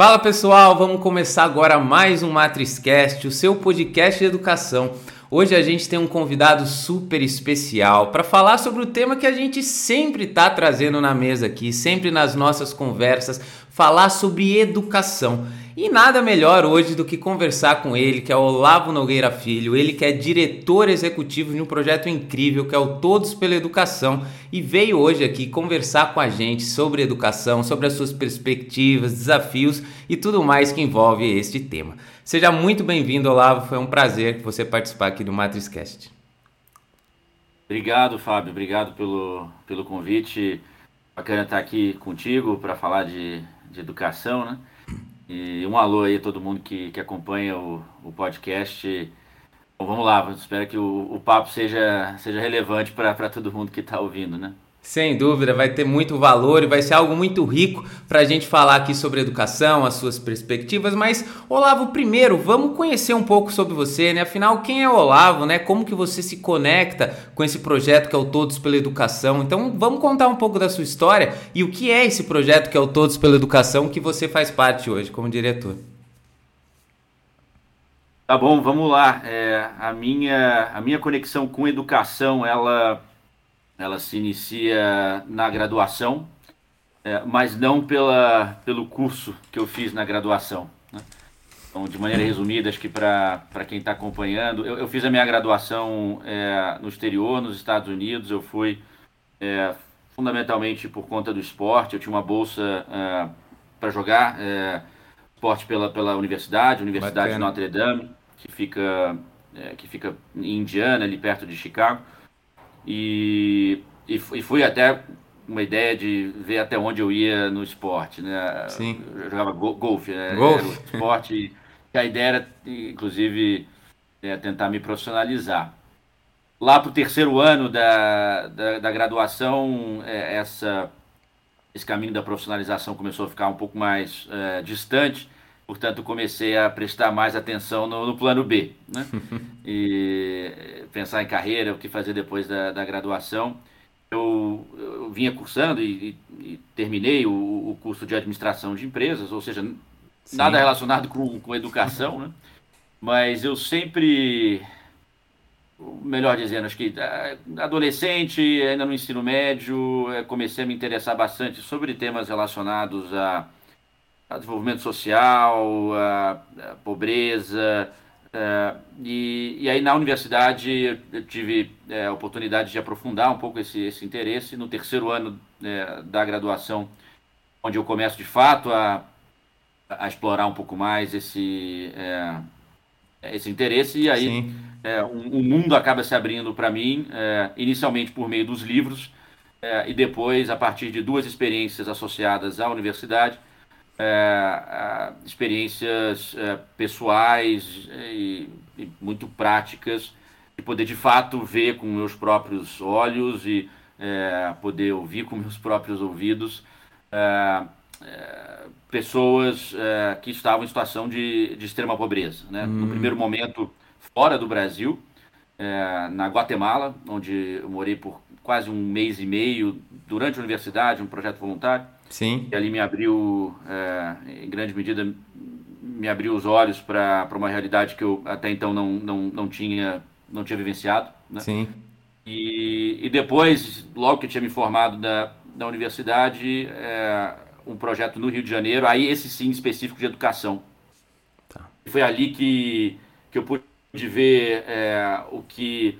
Fala pessoal, vamos começar agora mais um MatrizCast, o seu podcast de educação. Hoje a gente tem um convidado super especial para falar sobre o tema que a gente sempre está trazendo na mesa aqui, sempre nas nossas conversas, falar sobre educação. E nada melhor hoje do que conversar com ele, que é o Olavo Nogueira Filho, ele que é diretor executivo de um projeto incrível que é o Todos pela Educação e veio hoje aqui conversar com a gente sobre educação, sobre as suas perspectivas, desafios e tudo mais que envolve este tema. Seja muito bem-vindo, Olavo, foi um prazer você participar aqui do MatrizCast. Obrigado, Fábio, obrigado pelo, pelo convite. Bacana estar aqui contigo para falar de, de educação, né? E um alô aí a todo mundo que, que acompanha o, o podcast. Bom, vamos lá, espero que o, o papo seja, seja relevante para todo mundo que está ouvindo, né? Sem dúvida, vai ter muito valor e vai ser algo muito rico para a gente falar aqui sobre educação, as suas perspectivas. Mas, Olavo, primeiro, vamos conhecer um pouco sobre você, né? Afinal, quem é Olavo, né? Como que você se conecta com esse projeto que é o Todos pela Educação? Então, vamos contar um pouco da sua história e o que é esse projeto que é o Todos pela Educação que você faz parte hoje como diretor. Tá bom, vamos lá. É, a, minha, a minha conexão com educação, ela ela se inicia na graduação, é, mas não pela, pelo curso que eu fiz na graduação. Né? Então, de maneira resumida, acho que para quem está acompanhando, eu, eu, fiz a minha graduação é, no exterior, nos Estados Unidos. Eu fui é, fundamentalmente por conta do esporte. Eu tinha uma bolsa é, para jogar é, esporte pela, pela universidade, Universidade Bacana. de Notre Dame, que fica, é, que fica em Indiana, ali perto de Chicago. E, e, e fui até uma ideia de ver até onde eu ia no esporte, né? Sim. Eu jogava golfe, né? Golfe. Esporte. e a ideia era, inclusive, é, tentar me profissionalizar. Lá para o terceiro ano da, da, da graduação, é, essa, esse caminho da profissionalização começou a ficar um pouco mais é, distante Portanto, comecei a prestar mais atenção no, no plano B, né? e pensar em carreira, o que fazer depois da, da graduação. Eu, eu, vinha cursando e, e, e terminei o, o, curso de administração de empresas, ou seja, Sim. nada relacionado com, com educação, né? mas eu sempre, melhor dizendo, acho que ah, adolescente, ainda no ensino médio, eh, comecei a me interessar bastante sobre temas relacionados a a desenvolvimento social, a, a pobreza. É, e, e aí na universidade eu tive é, a oportunidade de aprofundar um pouco esse, esse interesse. No terceiro ano é, da graduação, onde eu começo de fato a, a explorar um pouco mais esse, é, esse interesse, e aí é, um, um, mundo acaba se abrindo para mim, é, inicialmente por meio dos livros, e depois a partir de duas experiências associadas à universidade é, experiências é, pessoais e, e, muito práticas de poder de fato ver com meus próprios olhos e é, poder ouvir com meus próprios ouvidos é, é, pessoas é, que estavam em situação de, de extrema pobreza. Né? Hum. No primeiro momento, fora do Brasil, na Guatemala, onde eu morei por quase um mês e meio durante a universidade, um projeto voluntário. Sim. E ali me abriu, é, em grande medida, me abriu os olhos para uma realidade que eu até então não, não, não, tinha, não tinha vivenciado. Né? Sim. E, e depois, logo que eu tinha me formado da, da universidade, é, um projeto no Rio de Janeiro, aí esse sim específico de educação. Tá. Foi ali que, que eu pude ver é, o que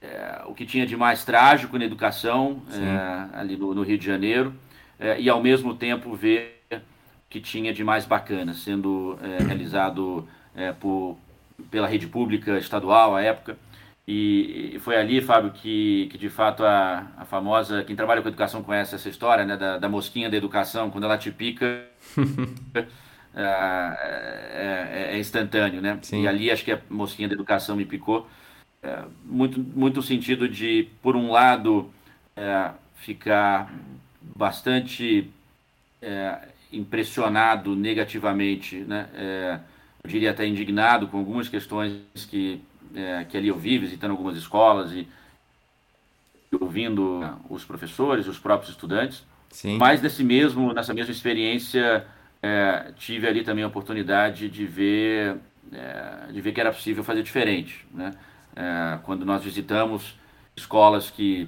é, o que tinha de mais trágico na educação é, ali no, no, Rio de Janeiro e ao mesmo tempo ver que tinha de mais bacana sendo é, realizado é, por, pela rede pública estadual à época e, foi ali, Fábio, que, que de fato a, a famosa, quem trabalha com educação conhece essa história, né, da, da mosquinha da educação, quando ela te pica, é, é, é, instantâneo, né? Sim. E ali acho que a mosquinha da educação me picou, é, muito, muito sentido de, por um lado, é, ficar bastante é, impressionado negativamente, né? É, eu diria até indignado com algumas questões que, é, que ali eu vi, visitando algumas escolas e ouvindo os professores, os próprios estudantes. Sim. Mas desse mesmo, nessa mesma experiência, é, tive ali também a oportunidade de ver, é, de ver que era possível fazer diferente. Né? É, quando nós visitamos escolas que,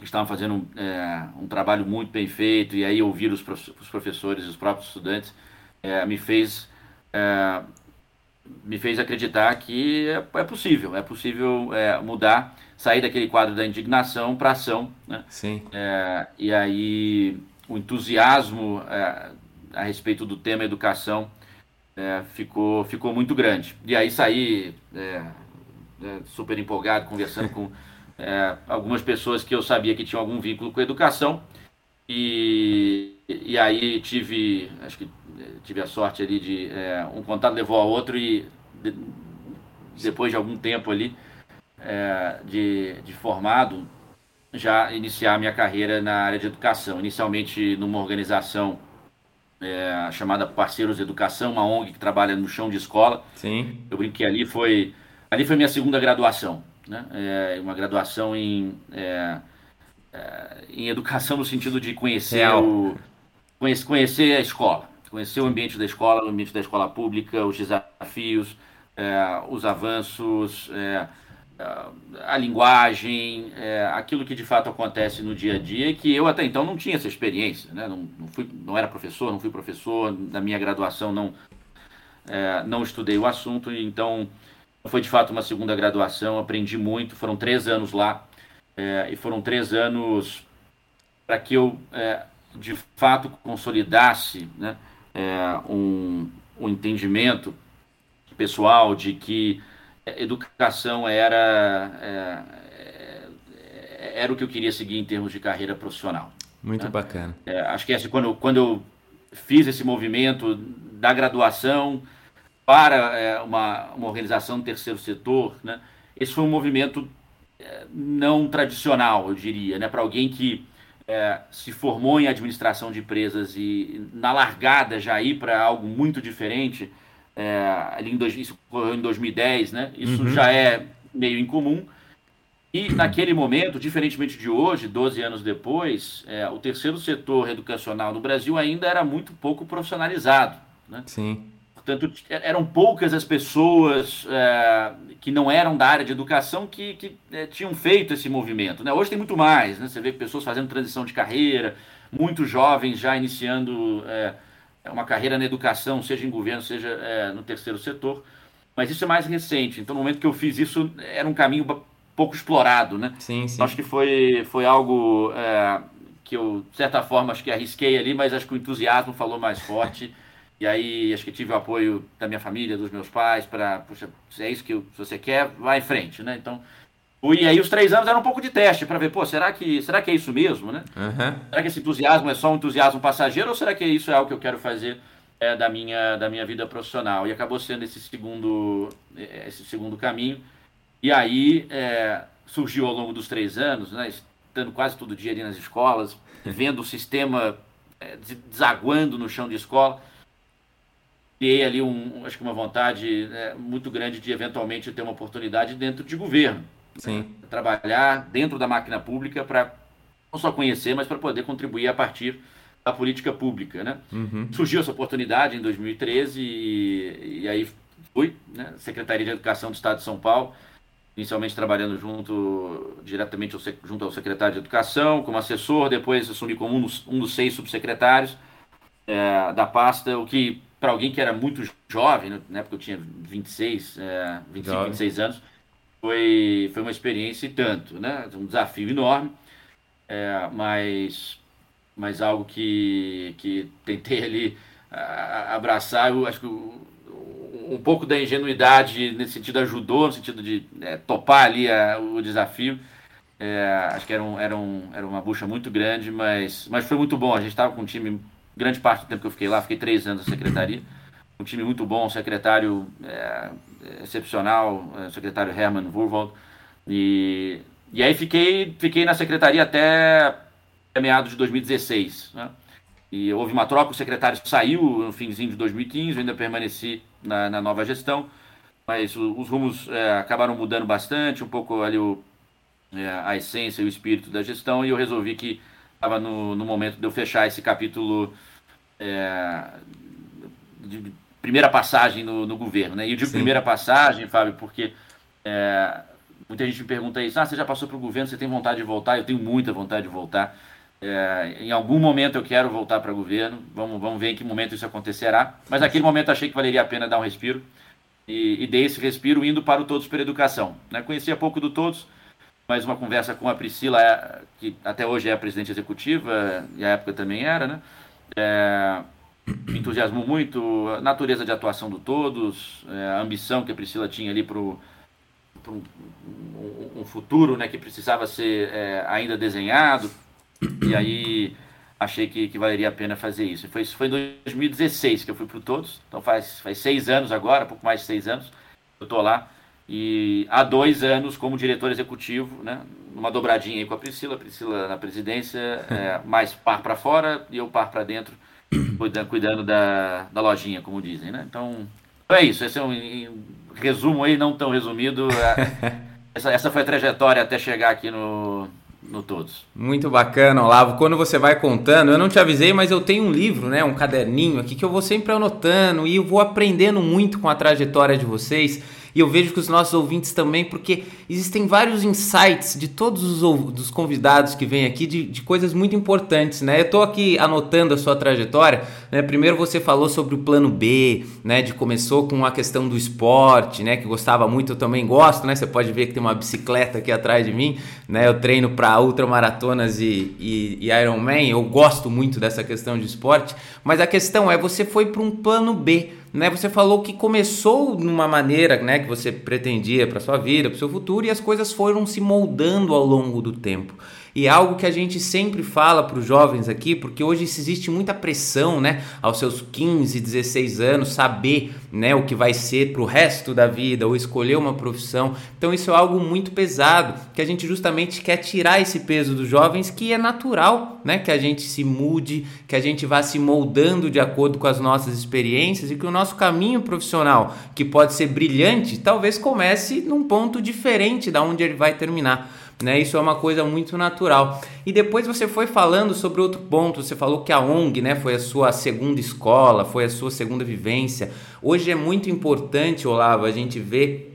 que estavam fazendo é, um trabalho muito bem feito e aí ouvir os, os professores os próprios estudantes é, me fez é, me fez acreditar que é, é possível, é possível mudar, sair daquele quadro da indignação para ação, né? Sim. e aí o entusiasmo a respeito do tema educação é, ficou, ficou muito grande. E aí saí é, é, super empolgado, conversando com é, algumas pessoas que eu sabia que tinham algum vínculo com a educação. E, e aí tive, acho que é, tive a sorte ali de é, um contato levou ao outro e de, depois de algum tempo ali de, de formado, já iniciar minha carreira na área de educação. Inicialmente numa organização é, chamada Parceiros de Educação, uma ONG que trabalha no chão de escola. Sim. Eu brinquei ali, foi ali foi minha segunda graduação, né? É, uma graduação em é, é em educação no sentido de conhecer o conhecer, conhecer a escola, conhecer o ambiente da escola, o ambiente da escola pública, os desafios, é, os avanços é, a linguagem, é, aquilo que de fato acontece no dia a dia, que eu até então não tinha essa experiência, né? não, não, fui, não era professor, não fui professor, na minha graduação não, não estudei o assunto, então foi de fato uma segunda graduação, aprendi muito, foram três anos lá, é, e foram três anos para que eu é, de fato consolidasse né, é, um, um entendimento pessoal de que educação era, é, é, era o que eu queria seguir em termos de carreira profissional. Muito né? bacana. É, acho que quando, quando eu fiz esse movimento da graduação para é, uma, uma organização do terceiro setor, né, esse foi um movimento é, não tradicional, eu diria, né, para alguém que é, se formou em administração de empresas e na largada já ir para algo muito diferente, é, ali em, dois, isso ocorreu em 2010, né? Isso uhum. já é meio incomum. E naquele momento, diferentemente de hoje, 12 anos depois, é, o terceiro setor educacional no Brasil ainda era muito pouco profissionalizado. Né? Sim. Portanto, eram poucas as pessoas é, que não eram da área de educação que, que é, tinham feito esse movimento. Né? Hoje tem muito mais. Né? Você vê pessoas fazendo transição de carreira, muitos jovens já iniciando é, uma carreira na educação, seja em governo, seja é, no terceiro setor. Mas isso é mais recente. Então, no momento que eu fiz isso, era um caminho pouco explorado, né? Sim, sim. Acho que foi, foi algo é, que eu, de certa forma, acho que arrisquei ali, mas acho que o entusiasmo falou mais forte. E aí, acho que tive o apoio da minha família, dos meus pais, para, puxa, se é isso que você quer, vai em frente, né? Então, e aí os três anos era um pouco de teste para ver, pô, será que, será que é isso mesmo, né? Uhum. Será que esse entusiasmo é só um entusiasmo passageiro ou será que isso é algo que eu quero fazer é, da, minha, da minha vida profissional? E acabou sendo esse segundo, é, esse segundo caminho. E aí é, surgiu ao longo dos três anos, né, estando quase todo dia ali nas escolas, vendo o sistema é, desaguando no chão de escola, criei ali um, acho que uma vontade é, muito grande de eventualmente ter uma oportunidade dentro de governo. Sim. Trabalhar dentro da máquina pública para não só conhecer, mas para poder contribuir a partir da política pública. Né? Uhum. Surgiu essa oportunidade em 2013 e, e aí fui, né? Secretaria de Educação do Estado de São Paulo, inicialmente trabalhando junto diretamente ao, junto ao secretário de Educação, como assessor, depois assumi como um dos, um dos seis subsecretários é, da pasta, o que para alguém que era muito jovem, né? na época eu tinha 26, é, 25, jovem. 26 anos, foi, foi uma experiência e tanto, né? Um desafio enorme, é, mas, mas algo que, que tentei ali abraçar, eu acho que um pouco da ingenuidade nesse sentido ajudou, no sentido de é, topar ali a, o desafio. É, acho que era, um, era, um, era uma bucha muito grande, mas, mas foi muito bom. A gente estava com um time, grande parte do tempo que eu fiquei lá, fiquei três anos na secretaria um time muito bom, um secretário é, excepcional, é, o secretário Herman Wurwald. E, e aí fiquei, fiquei na secretaria até meados de 2016. Né? E houve uma troca, o secretário saiu no finzinho de 2015, eu ainda permaneci na, na nova gestão, mas os rumos é, acabaram mudando bastante, um pouco ali o, é, a essência e o espírito da gestão, e eu resolvi que estava no, no momento de eu fechar esse capítulo é, de primeira passagem no, no governo, né? E eu digo Sim. primeira passagem, Fábio, porque é, muita gente me pergunta isso, ah, você já passou para o governo, você tem vontade de voltar? Eu tenho muita vontade de voltar. É, em algum momento eu quero voltar para o governo, vamos, vamos ver em que momento isso acontecerá. Mas naquele momento achei que valeria a pena dar um respiro e, e dei esse respiro indo para o Todos por Educação. Né? Conhecia pouco do Todos, mas uma conversa com a Priscila, que até hoje é a presidente executiva, e à época também era, né? É, me entusiasmou muito a natureza de atuação do Todos, é, a ambição que a Priscila tinha ali para um, um, futuro né, que precisava ser é, ainda desenhado, e aí achei que, que valeria a pena fazer isso. Foi, foi em 2016 que eu fui para o Todos, então faz, faz seis anos agora, pouco mais de seis anos, eu estou lá. E há dois anos como diretor executivo, né? Uma dobradinha aí com a Priscila, Priscila na presidência, é, mais par para fora e eu par para dentro, cuidando, cuidando da, da lojinha, como dizem, né? Então, é isso. Esse é um, um resumo aí, não tão resumido. É, essa, essa foi a trajetória até chegar aqui no, no Todos. Muito bacana, Olavo. Quando você vai contando, eu não te avisei, mas eu tenho um livro, né, um caderninho aqui que eu vou sempre anotando e eu vou aprendendo muito com a trajetória de vocês. E eu vejo que os nossos ouvintes também, porque existem vários insights de todos os dos convidados que vêm aqui de, de coisas muito importantes, né? Eu estou aqui anotando a sua trajetória, né? Primeiro você falou sobre o plano B, né? De começou com a questão do esporte, né? Que gostava muito, eu também gosto, né? Você pode ver que tem uma bicicleta aqui atrás de mim, né? Eu treino para ultramaratonas e, e, e Ironman, eu gosto muito dessa questão de esporte, mas a questão é, você foi para um plano B, né? Você falou que começou numa maneira, né, que você pretendia para sua vida, para o seu futuro e as coisas foram se moldando ao longo do tempo. E é algo que a gente sempre fala para os jovens aqui, porque hoje existe muita pressão, né, aos seus 15, 16 anos, saber, né, o que vai ser para o resto da vida ou escolher uma profissão. Então isso é algo muito pesado, que a gente justamente quer tirar esse peso dos jovens, que é natural, né, que a gente se mude, que a gente vá se moldando de acordo com as nossas experiências e que o nosso caminho profissional, que pode ser brilhante, talvez comece num ponto diferente da onde ele vai terminar. Né? Isso é uma coisa muito natural. E depois você foi falando sobre outro ponto, você falou que a ONG né, foi a sua segunda escola, foi a sua segunda vivência. Hoje é muito importante, Olavo, a gente ver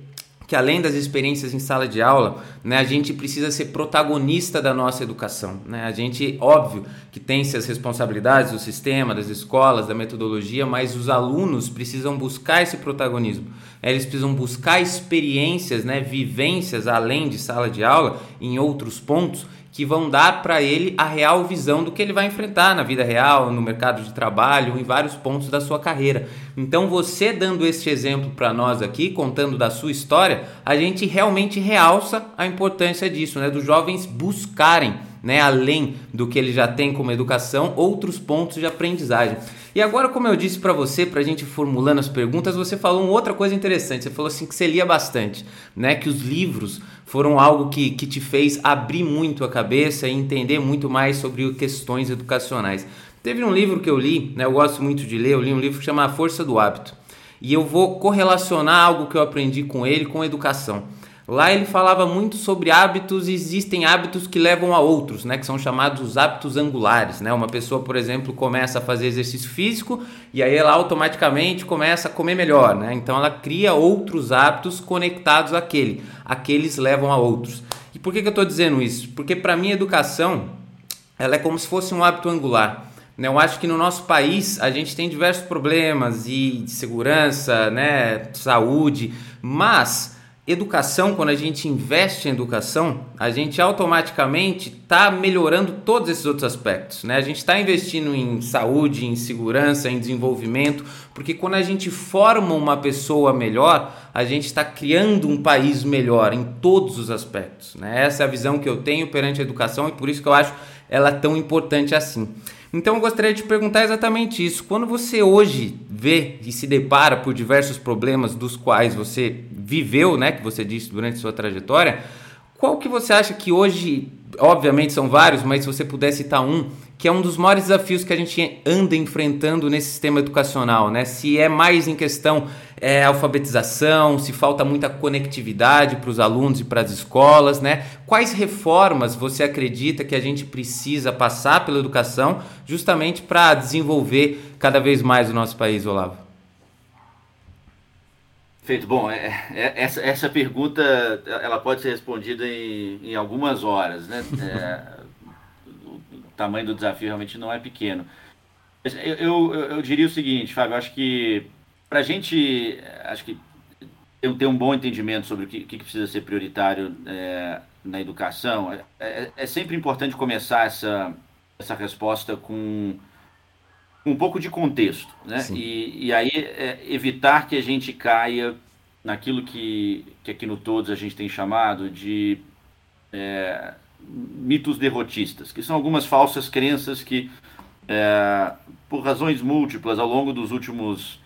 que além das experiências em sala de aula, né, a gente precisa ser protagonista da nossa educação. Né? A gente, óbvio, que tem as responsabilidades do sistema, das escolas, da metodologia, mas os alunos precisam buscar esse protagonismo. Eles precisam buscar experiências, né, vivências além de sala de aula, em outros pontos, que vão dar para ele a real visão do que ele vai enfrentar na vida real, no mercado de trabalho, em vários pontos da sua carreira. Então, você dando este exemplo para nós aqui, contando da sua história, a gente realmente realça a importância disso, né, dos jovens buscarem, né, além do que ele já tem como educação, outros pontos de aprendizagem. E agora, como eu disse para você, para a gente formulando as perguntas, você falou uma outra coisa interessante. Você falou assim que você lia bastante, né? Que os livros foram algo que, que te fez abrir muito a cabeça e entender muito mais sobre questões educacionais. Teve um livro que eu li, né? Eu gosto muito de ler. Eu li um livro que chama A Força do Hábito. E eu vou correlacionar algo que eu aprendi com ele com educação. Lá ele falava muito sobre hábitos existem hábitos que levam a outros, né, que são chamados os hábitos angulares, né? Uma pessoa, por exemplo, começa a fazer exercício físico e aí ela automaticamente começa a comer melhor, né? Então ela cria outros hábitos conectados àquele. Aqueles levam a outros. E por que, que eu estou dizendo isso? Porque para mim educação ela é como se fosse um hábito angular. Né? Eu acho que no nosso país a gente tem diversos problemas e de segurança, né, saúde, mas educação, quando a gente investe em educação, a gente automaticamente está melhorando todos esses outros aspectos. Né? A gente está investindo em saúde, em segurança, em desenvolvimento, porque quando a gente forma uma pessoa melhor, a gente está criando um país melhor em todos os aspectos. Né? Essa é a visão que eu tenho perante a educação e por isso que eu acho ela tão importante assim. Então eu gostaria de perguntar exatamente isso. Quando você hoje vê e se depara por diversos problemas dos quais você viveu, né, que você disse durante sua trajetória, qual que você acha que hoje, obviamente são vários, mas se você pudesse citar um, que é um dos maiores desafios que a gente anda enfrentando nesse sistema educacional, né? Se é mais em questão é, alfabetização, se falta muita conectividade para os alunos e para as escolas, né? Quais reformas você acredita que a gente precisa passar pela educação justamente para desenvolver cada vez mais o nosso país, Olavo? Feito. Bom, é, é, essa, essa pergunta ela pode ser respondida em, em algumas horas, né? É, o tamanho do desafio realmente não é pequeno. Eu, eu, eu diria o seguinte, Fábio, acho que para a gente, acho que ter um bom entendimento sobre o que, que precisa ser prioritário é, na educação, é, é, é, sempre importante começar essa, essa resposta com um pouco de contexto, né? E, e, aí é, evitar que a gente caia naquilo que, que aqui no Todos a gente tem chamado de mitos derrotistas, que são algumas falsas crenças que, por razões múltiplas, ao longo dos últimos,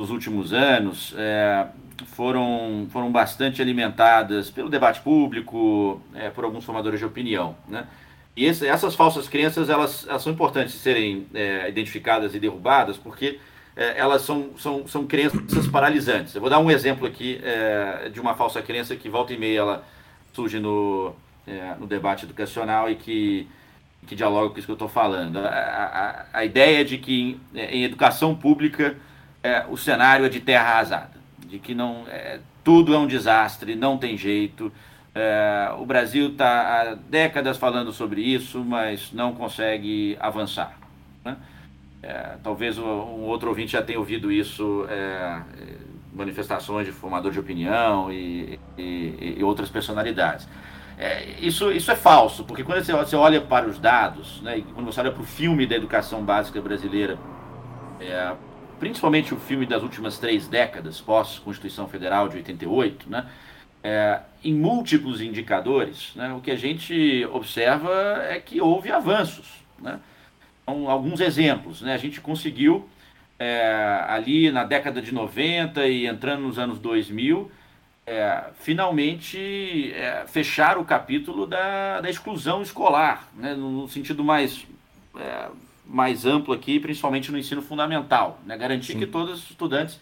dos últimos anos, é, foram, foram bastante alimentadas pelo debate público, é, por alguns formadores de opinião, né? E esse, essas falsas crenças, elas, elas são importantes de serem é, identificadas e derrubadas, porque é, elas são, são, são crenças paralisantes. Eu vou dar um exemplo aqui é, de uma falsa crença que volta e meia ela surge no, é, no debate educacional e que, que dialoga com isso que eu estou falando. A, a, a, ideia de que em, em educação pública é, o cenário é de terra arrasada, de que não, tudo é um desastre, não tem jeito, é, o Brasil está há décadas falando sobre isso, mas não consegue avançar. Né? É, talvez um outro ouvinte já tenha ouvido isso, é, manifestações de formador de opinião e, e, e outras personalidades. É, isso, isso é falso, porque quando você, você olha para os dados, né, quando você olha para o filme da educação básica brasileira, é, principalmente o filme das últimas três décadas, pós-Constituição Federal de 88, né, é, em múltiplos indicadores, né, o que a gente observa é que houve avanços. Né? Então, alguns exemplos. Né? A gente conseguiu, é, ali na década de 90 e entrando nos anos 2000, é, finalmente é, fechar o capítulo da, da exclusão escolar, né? no sentido mais, é, mais amplo aqui, principalmente no ensino fundamental. Né? Garantir Sim. que todos os estudantes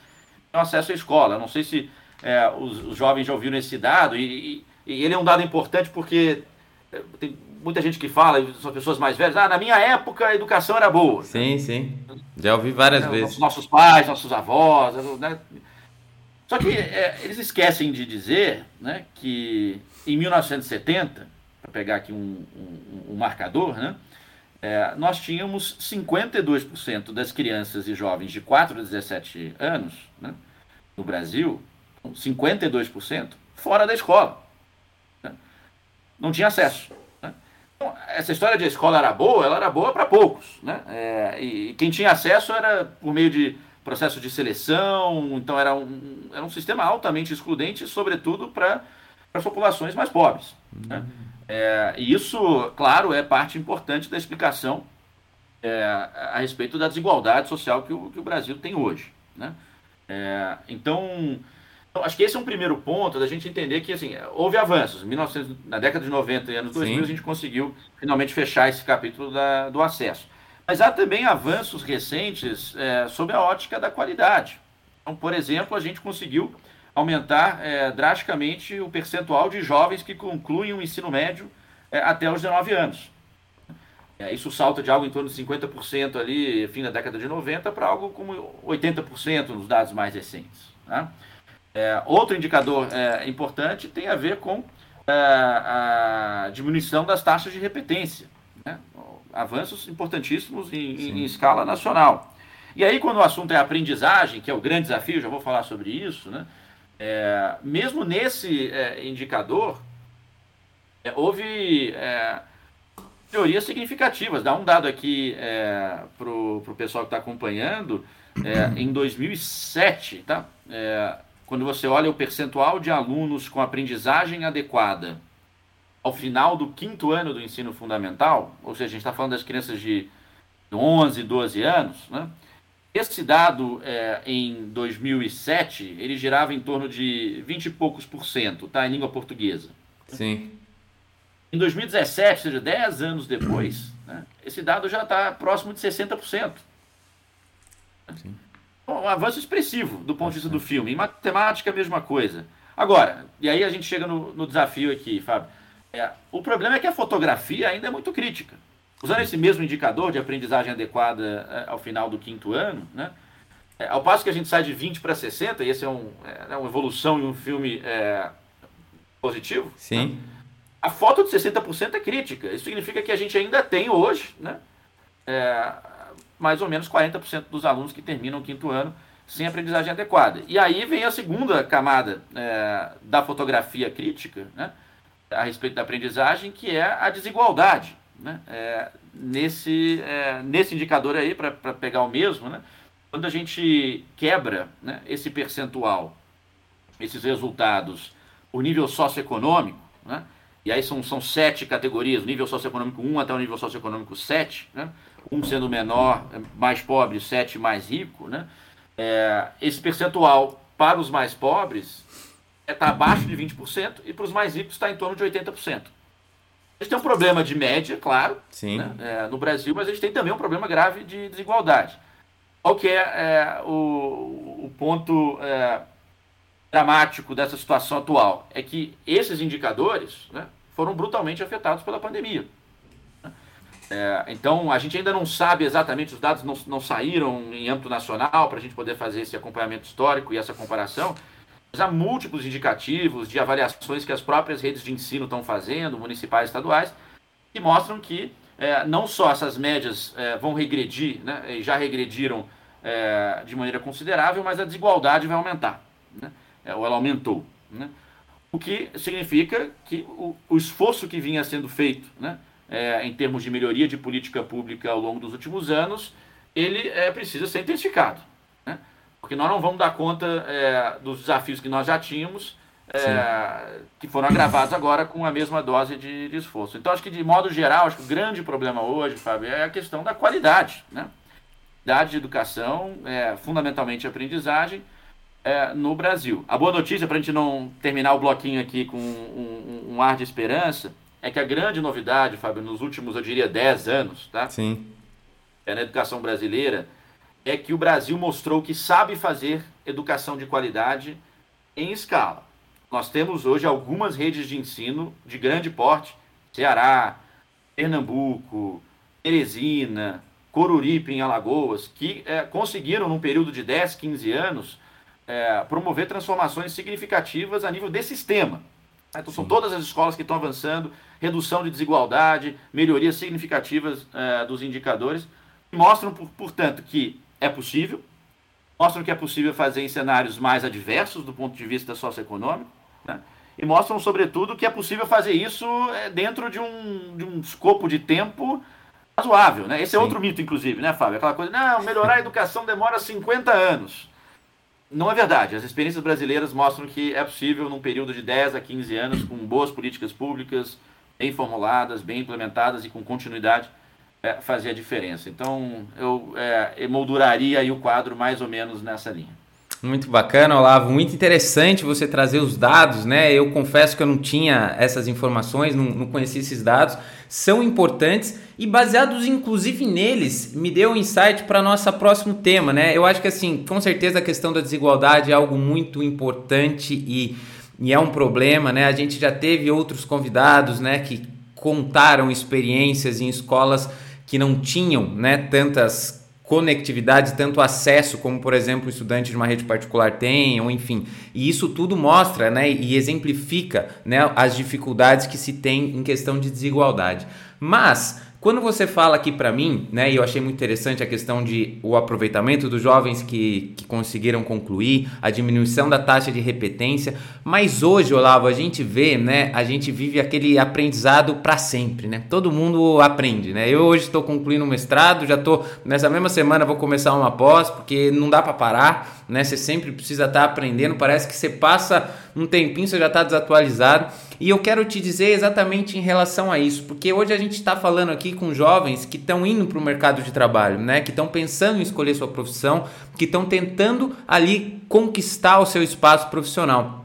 tenham acesso à escola. Não sei se é, os, os, jovens já ouviram esse dado, e, e, e, ele é um dado importante porque é, tem muita gente que fala, são pessoas mais velhas, ah, na minha época a educação era boa. Sim, sim. Já ouvi várias é, vezes. Nossos pais, nossos avós, né? Só que é, eles esquecem de dizer né, que em 1970, para pegar aqui um, um, um marcador, né, é, nós tínhamos 52% das crianças e jovens de 4 a 17 anos né, no Brasil 52%, fora da escola. Né? Não tinha acesso. Né? Então, essa história de a escola era boa, ela era boa para poucos. Né? É, e quem tinha acesso era por meio de processo de seleção, então era um, era um sistema altamente excludente, sobretudo para as populações mais pobres. Né? É, e isso, claro, é parte importante da explicação é, a respeito da desigualdade social que o, que o Brasil tem hoje. Né? É, então, então, acho que esse é um primeiro ponto da gente entender que assim, houve avanços. 1900, na década de 90 e anos 2000, Sim. a gente conseguiu finalmente fechar esse capítulo da, do acesso. Mas há também avanços recentes é, sobre a ótica da qualidade. Então, por exemplo, a gente conseguiu aumentar é, drasticamente o percentual de jovens que concluem o ensino médio é, até os 19 anos. É, isso salta de algo em torno de 50% ali, fim da década de 90, para algo como 80% nos dados mais recentes. Né? Outro indicador é, importante tem a ver com é, a diminuição das taxas de repetência. Né? Avanços importantíssimos em, em, escala nacional. E aí, quando o assunto é aprendizagem, que é o grande desafio, já vou falar sobre isso, né? É, mesmo nesse é, indicador, é, houve teorias significativas. Dá um dado aqui para o pessoal que está acompanhando. em 2007, tá? quando você olha o percentual de alunos com aprendizagem adequada ao final do quinto ano do ensino fundamental, ou seja, a gente está falando das crianças de 11, 12 anos, né? Esse dado é, em 2007 ele girava em torno de 20 e poucos por cento, tá, em língua portuguesa. Sim. Em 2017, ou seja, 10 anos depois, né, esse dado já está próximo de 60%. Sim um avanço expressivo do ponto de vista do filme. Em matemática, a mesma coisa. Agora, e aí a gente chega no, no desafio aqui, Fábio. É, o problema é que a fotografia ainda é muito crítica. Usando esse mesmo indicador de aprendizagem adequada é, ao final do quinto ano, né, É, ao passo que a gente sai de 20 para 60, e esse é, um, é, uma evolução em um filme é, positivo. Sim. Né? A foto de 60% é crítica. Isso significa que a gente ainda tem hoje, né, é, mais ou menos 40% dos alunos que terminam o quinto ano sem aprendizagem adequada. E aí vem a segunda camada é, da fotografia crítica, né, a respeito da aprendizagem, que é a desigualdade. Né, é, nesse, é, nesse indicador aí, para pegar o mesmo, né, quando a gente quebra né, esse percentual, esses resultados, o nível socioeconômico, né, e aí são, são sete categorias, nível socioeconômico 1 até o nível socioeconômico 7, né, um sendo menor, mais pobre, sete mais rico, né, é, esse percentual para os mais pobres está é, abaixo de 20% e para os mais ricos está em torno de 80%. A gente tem um problema de média, claro, né, é, no Brasil, mas a gente tem também um problema grave de desigualdade. Qual que é, é o, o, ponto é, dramático dessa situação atual? É que esses indicadores né, foram brutalmente afetados pela pandemia. É, então, a gente ainda não sabe exatamente, os dados não, não saíram em âmbito nacional para a gente poder fazer esse acompanhamento histórico e essa comparação, há múltiplos indicativos de avaliações que as próprias redes de ensino estão fazendo, municipais estaduais, que mostram que é, não só essas médias é, vão regredir, né, e já regrediram é, de maneira considerável, mas a desigualdade vai aumentar, né, é, ou ela aumentou. Né, o que significa que o, o, esforço que vinha sendo feito né, é, em termos de melhoria de política pública ao longo dos últimos anos, ele é, precisa ser intensificado. Porque nós não vamos dar conta dos desafios que nós já tínhamos é, que foram agravados agora com a mesma dose de, de, esforço. Então, acho que de modo geral, acho que o grande problema hoje, Fábio, é a questão da qualidade, né? Qualidade de educação, é, fundamentalmente aprendizagem, é, no Brasil. A boa notícia, para a gente não terminar o bloquinho aqui com um, um, um, ar de esperança, é que a grande novidade, Fábio, nos últimos, eu diria, 10 anos, tá? Sim. É na educação brasileira, é que o Brasil mostrou que sabe fazer educação de qualidade em escala. Nós temos hoje algumas redes de ensino de grande porte, Ceará, Pernambuco, Teresina, Coruripe em Alagoas, que é, conseguiram, num período de 10, 15 anos, é, promover transformações significativas a nível de sistema. Então, são todas as escolas que estão avançando, redução de desigualdade, melhorias significativas é, dos indicadores, mostram, portanto, que é possível, mostram que é possível fazer em cenários mais adversos do ponto de vista socioeconômico, né? E mostram, sobretudo, que é possível fazer isso é, dentro de um, de um escopo de tempo razoável. Né? Esse é Sim. outro mito, inclusive, né, Fábio? Aquela coisa, não, melhorar a educação demora 50 anos. Não é verdade. As experiências brasileiras mostram que é possível, num período de 10 a 15 anos, com boas políticas públicas, bem formuladas, bem implementadas e com continuidade, é, fazer a diferença. Então, eu é, emolduraria aí o quadro mais ou menos nessa linha. Muito bacana, Olavo. Muito interessante você trazer os dados, né? Eu confesso que eu não tinha essas informações, não, não conhecia esses dados. São importantes e baseados inclusive neles, me deu um insight para nosso próximo tema, né? Eu acho que assim, com certeza a questão da desigualdade é algo muito importante e, e é um problema, né? A gente já teve outros convidados, né, que contaram experiências em escolas que não tinham, né, tantas conectividade, tanto acesso como, por exemplo, o estudante de uma rede particular tem, ou enfim. E isso tudo mostra né, e exemplifica né, as dificuldades que se tem em questão de desigualdade. Mas quando você fala aqui para mim, né, e eu achei muito interessante a questão de o aproveitamento dos jovens que, que conseguiram concluir, a diminuição da taxa de repetência, mas hoje, Olavo, a gente vê, né, a gente vive aquele aprendizado para sempre, né? Todo mundo aprende, né? Eu hoje estou concluindo um mestrado, já estou nessa mesma semana vou começar uma pós, porque não dá para parar, né? Você sempre precisa estar tá aprendendo, parece que você passa um tempinho, você já está desatualizado. E eu quero te dizer exatamente em relação a isso, porque hoje a gente está falando aqui com jovens que estão indo para o mercado de trabalho, né? Que estão pensando em escolher sua profissão, que estão tentando ali conquistar o seu espaço profissional.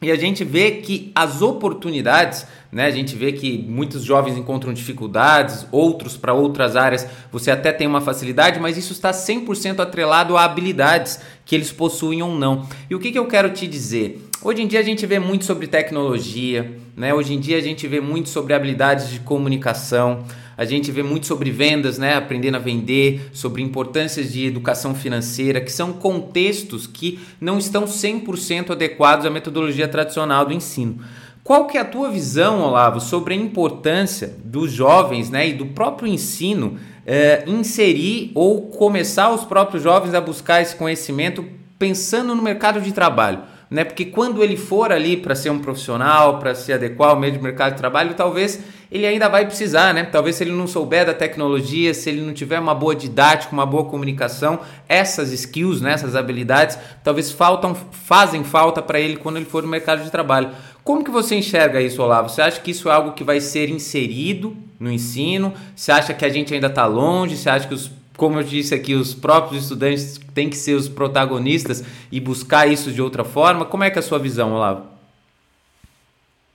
E a gente vê que as oportunidades, né? A gente vê que muitos jovens encontram dificuldades, outros para outras áreas você até tem uma facilidade, mas isso está 100% atrelado a habilidades que eles possuem ou não. E o que, que eu quero te dizer? Hoje em dia a gente vê muito sobre tecnologia, né? Hoje em dia a gente vê muito sobre habilidades de comunicação. A gente vê muito sobre vendas, né? Aprendendo a vender, sobre importâncias de educação financeira, que são contextos que não estão 100% adequados à metodologia tradicional do ensino. Qual que é a tua visão, Olavo, sobre a importância dos jovens né, e do próprio ensino eh, inserir ou começar os próprios jovens a buscar esse conhecimento pensando no mercado de trabalho? Né? Porque quando ele for ali para ser um profissional, para se adequar ao meio de mercado de trabalho, talvez ele ainda vai precisar, né? Talvez se ele não souber da tecnologia, se ele não tiver uma boa didática, uma boa comunicação, essas skills, né, essas habilidades, talvez faltam, fazem falta para ele quando ele for no mercado de trabalho. Como que você enxerga isso, Olavo? Você acha que isso é algo que vai ser inserido no ensino? Você acha que a gente ainda está longe? Você acha que os como eu disse aqui, os próprios estudantes têm que ser os protagonistas e buscar isso de outra forma. Como é que é a sua visão, Olavo?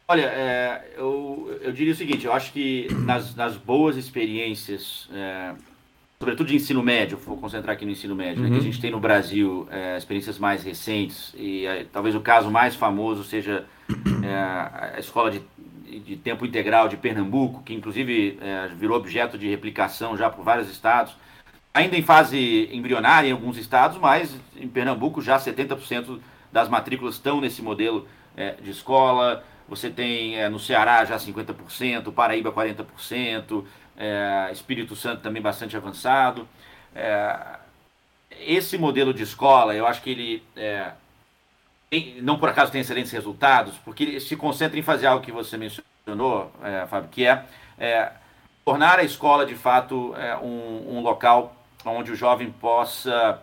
Olha, é, eu, eu diria o seguinte, eu acho que nas, nas boas experiências, é, sobretudo de ensino médio, vou concentrar aqui no ensino médio, uhum. né, que a uhum. gente tem no Brasil é, experiências mais recentes, e é, talvez o caso mais famoso seja é, a escola de, de tempo integral de Pernambuco, que inclusive é, virou objeto de replicação já por vários estados, ainda em fase embrionária em alguns estados, mas em Pernambuco já 70% das matrículas estão nesse modelo é, de escola. Você tem é, no Ceará já 50%, Paraíba 40%, é, Espírito Santo também bastante avançado. É, esse modelo de escola, eu acho que ele é, não por acaso tem excelentes resultados, porque ele se concentra em fazer algo que você mencionou, é, Fábio, que é, tornar a escola de fato um, um local onde o jovem possa,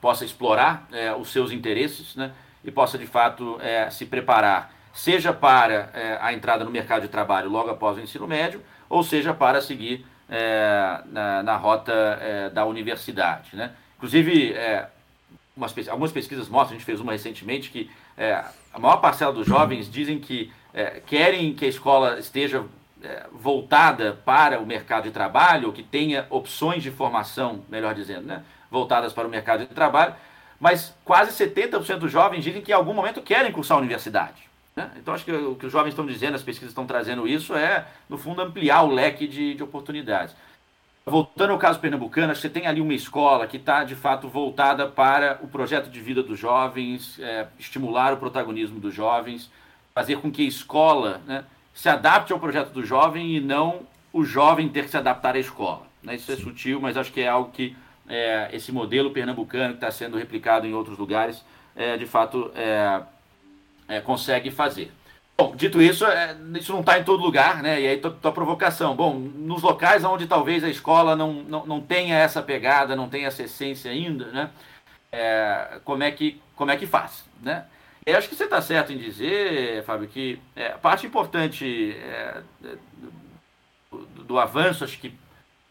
possa explorar é, os seus interesses né, e possa, de fato, é, se preparar, seja para é, a entrada no mercado de trabalho logo após o ensino médio, ou seja para seguir é, na, na, rota é, da universidade. Né? Inclusive, é, umas, algumas pesquisas mostram, a gente fez uma recentemente, que a maior parcela dos jovens dizem que querem que a escola esteja voltada para o mercado de trabalho, ou que tenha opções de formação, melhor dizendo, né, voltadas para o mercado de trabalho, mas quase 70% dos jovens dizem que em algum momento querem cursar a universidade. Né? Então, acho que o que os jovens estão dizendo, as pesquisas estão trazendo isso, é, no fundo, ampliar o leque de, de oportunidades. Voltando ao caso pernambucano, você tem ali uma escola que está, de fato, voltada para o projeto de vida dos jovens, é, estimular o protagonismo dos jovens, fazer com que a escola né, se adapte ao projeto do jovem e não o jovem ter que se adaptar à escola. Né? Isso é sutil, mas acho que é algo que é, esse modelo pernambucano que está sendo replicado em outros lugares, é, de fato, é, é consegue fazer. Bom, dito isso, é, isso não está em todo lugar, né? E aí tua, provocação. Bom, nos locais onde talvez a escola não, não, não tenha essa pegada, não tenha essa essência ainda, né? É, como, é que, como é que faz, né? Eu acho que você está certo em dizer, Fábio, que é, parte importante é, do, do, avanço, acho que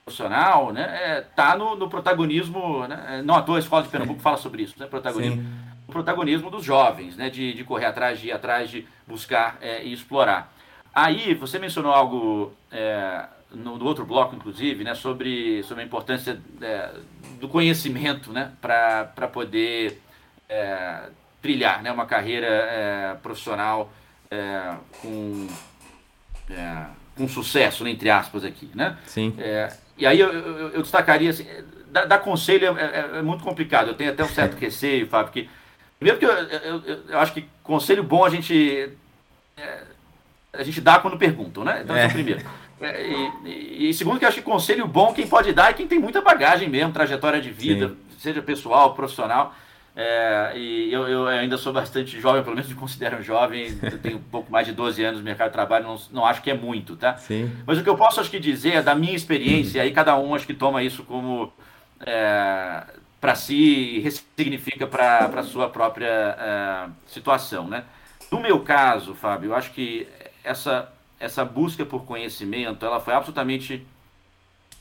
profissional, né, é, tá no, no protagonismo, né, não à toa a Escola de Pernambuco Sim. fala sobre isso, né, protagonismo, o protagonismo dos jovens, né, de, de correr atrás, de ir atrás, de buscar é, e explorar. Aí, você mencionou algo é, no, no, outro bloco, inclusive, né, sobre, sobre a importância é, do conhecimento né, para poder é, trilhar né, uma carreira é, profissional é, com, é, com sucesso, né, entre aspas, aqui. Né? Sim. É, e aí eu, eu, eu destacaria, assim, dar, dar conselho é, é, é, muito complicado. Eu tenho até um certo receio, Fábio, que. Primeiro que eu, eu, eu, acho que conselho bom a gente. a gente dá quando perguntam, né? Então, é. primeiro. E, e, segundo que eu acho que conselho bom quem pode dar é quem tem muita bagagem mesmo, trajetória de vida, Sim. seja pessoal, profissional. É, e eu, eu, ainda sou bastante jovem, pelo menos me considero jovem, tenho um pouco mais de 12 anos no mercado de trabalho, não, não acho que é muito, tá? Sim. Mas o que eu posso acho que dizer é da minha experiência, e aí cada um acho que toma isso como é, para si e ressignifica para a sua própria é, situação, né? No meu caso, Fábio, eu acho que essa, essa busca por conhecimento, ela foi absolutamente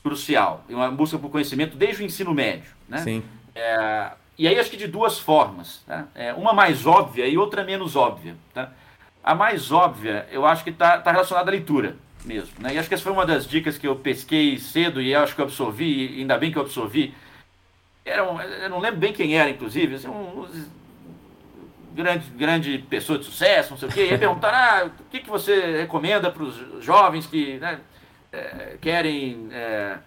crucial, uma busca por conhecimento desde o ensino médio, né? Sim. É, e aí acho que de duas formas. Tá? É, uma mais óbvia e outra menos óbvia. Tá? A mais óbvia, eu acho que está tá relacionada à leitura mesmo. Né? E acho que essa foi uma das dicas que eu pesquei cedo e acho que eu absorvi, e ainda bem que eu absorvi. Era um, eu não lembro bem quem era, inclusive, assim, um, um grande, grande pessoa de sucesso, não sei o quê. E perguntaram, ah, o que, que você recomenda para os jovens que... Né? é, querem, é,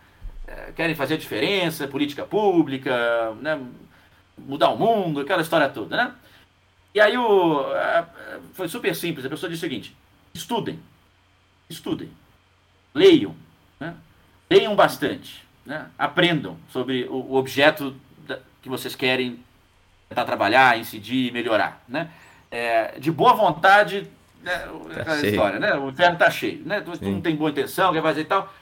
é, querem fazer diferença, política pública, né, mudar o mundo, aquela história toda, né? E aí o, foi super simples, a pessoa disse o seguinte, estudem, estudem, leiam, né? leiam bastante, né? aprendam sobre o, o objeto da, que vocês querem tentar trabalhar, incidir, melhorar, né? É, de boa vontade, né, tá história, né? O inferno está cheio, né? Tu, tu, não tem boa intenção, quer fazer e tal.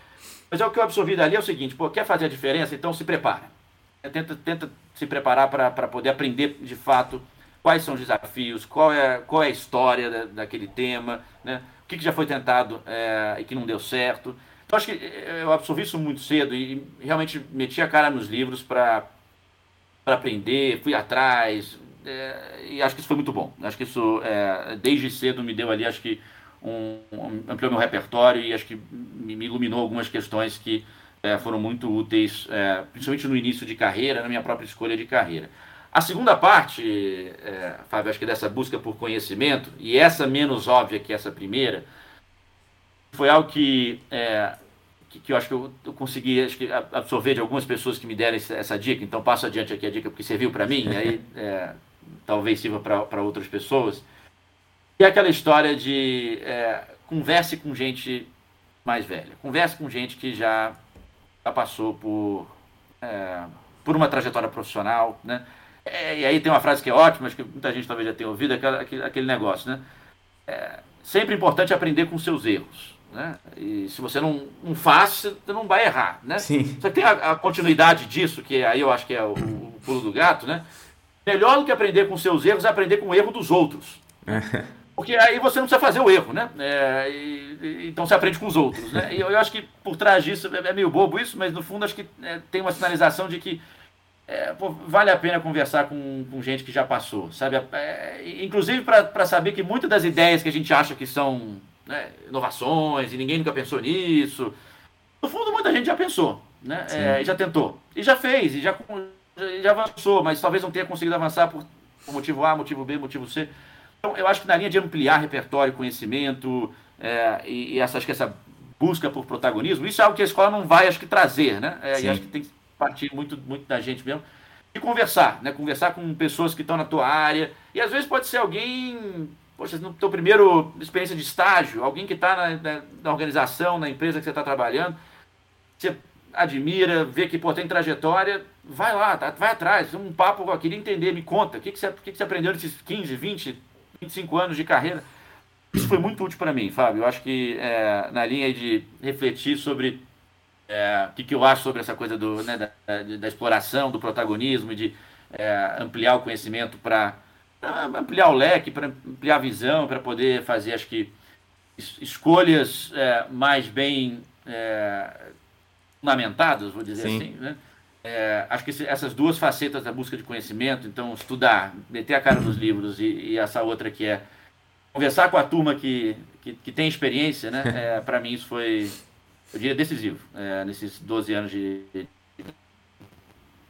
Mas é o que eu absorvi dali é o seguinte, pô, quer fazer a diferença, então se prepara. Tenta, tenta se preparar para poder aprender de fato quais são os desafios, qual é, qual é a história da, daquele tema, né? o que, que já foi tentado é, e que não deu certo. Então acho que é, eu absorvi isso muito cedo e realmente meti a cara nos livros para aprender, fui atrás, é, e acho que isso foi muito bom. Acho que isso, é, desde cedo, me deu ali, acho que um, um, ampliou meu repertório e acho que me iluminou algumas questões que é, foram muito úteis, é, principalmente no início de carreira, na minha própria escolha de carreira. A segunda parte, é, Fábio, acho que dessa busca por conhecimento, e essa menos óbvia que essa primeira, foi algo que, é, que, que, eu acho que eu, eu, consegui acho que absorver de algumas pessoas que me deram essa, essa dica, então passo adiante aqui a dica porque serviu para mim, aí é, talvez sirva para outras pessoas. E é aquela história de é, converse com gente mais velha, converse com gente que já, já passou por, é, por uma trajetória profissional, né? É, e aí tem uma frase que é ótima, acho que muita gente talvez já tenha ouvido, aquele, aquele negócio, né? É sempre importante aprender com seus erros. Né? E se você não, não faz, você não vai errar. Né? Sim. Só que tem a, a continuidade disso, que aí eu acho que é o, o pulo do gato, né? Melhor do que aprender com seus erros é aprender com o erro dos outros. Porque aí você não precisa fazer o erro, né? É, e, e, então você aprende com os outros. Né? E eu, eu, acho que por trás disso é, é meio bobo isso, mas no fundo acho que é, tem uma sinalização de que é, pô, vale a pena conversar com, com, gente que já passou, sabe? É, inclusive para saber que muitas das ideias que a gente acha que são né, inovações e ninguém nunca pensou nisso, no fundo muita gente já pensou, né? É, já tentou, e já fez, e já já avançou, mas talvez não tenha conseguido avançar por motivo A, motivo B, motivo C. Então, eu acho que na linha de ampliar repertório, conhecimento, é, e, e essa, acho que essa busca por protagonismo, isso é algo que a escola não vai, acho que, trazer, né? É, e acho que tem que partir muito, muito da gente mesmo. E conversar, né? Conversar com pessoas que estão na tua área. E às vezes pode ser alguém, poxa, no teu primeiro experiência de estágio, alguém que está na, na, na, organização, na empresa que você está trabalhando. Você admira, vê que pô, tem trajetória, vai lá, tá, vai atrás, um papo, eu queria entender, me conta, o que, que, você, o que, que você aprendeu nesses 15, 20, 25 anos de carreira? Isso foi muito útil para mim, Fábio. Eu acho que é, na linha de refletir sobre é, o que, que eu acho sobre essa coisa do, né, da, da, exploração, do protagonismo, de é, ampliar o conhecimento para ampliar o leque, para ampliar a visão, para poder fazer, acho que, escolhas é, mais bem é, fundamentadas, vou dizer Sim. assim, né? É, acho que essas duas facetas da busca de conhecimento, então estudar, meter a cara nos livros e, e essa outra que é conversar com a turma que, que, que tem experiência, né? É, para mim isso foi, eu diria, decisivo é, nesses 12 anos de,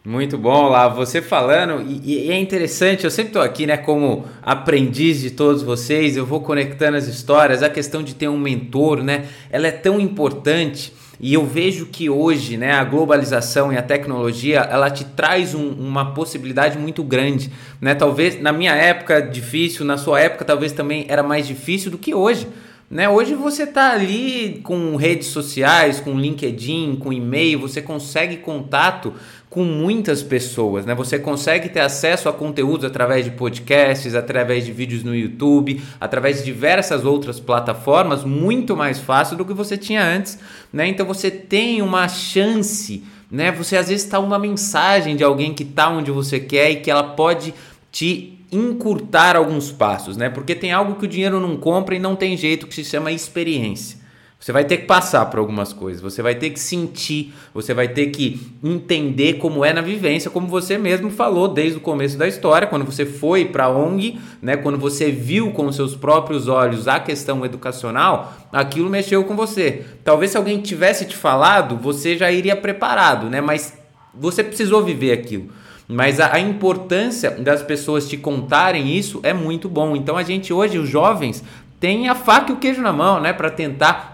muito bom lá, você falando, e, e, é interessante, eu sempre estou aqui, né, como aprendiz de todos vocês, eu vou conectando as histórias, a questão de ter um mentor, né, ela é tão importante e eu vejo que hoje, né, a globalização e a tecnologia, ela te traz um, uma possibilidade muito grande, né? Talvez na minha época difícil, na sua época talvez também era mais difícil do que hoje. Né? Hoje você está ali com redes sociais, com LinkedIn, com e-mail, você consegue contato com muitas pessoas, né? Você consegue ter acesso a conteúdos através de podcasts, através de vídeos no YouTube, através de diversas outras plataformas, muito mais fácil do que você tinha antes, né? Então você tem uma chance, né? Você às vezes está uma mensagem de alguém que está onde você quer e que ela pode te encurtar alguns passos, né? Porque tem algo que o dinheiro não compra e não tem jeito que se chama experiência. Você vai ter que passar por algumas coisas, você vai ter que sentir, você vai ter que entender como é na vivência, como você mesmo falou desde o começo da história, quando você foi para a ONG, né, quando você viu com seus próprios olhos a questão educacional, aquilo mexeu com você. Talvez se alguém tivesse te falado, você já iria preparado, né? Mas você precisou viver aquilo. Mas a, a, importância das pessoas te contarem isso é muito bom. Então a gente hoje, os jovens, tem a faca e o queijo na mão, né, para tentar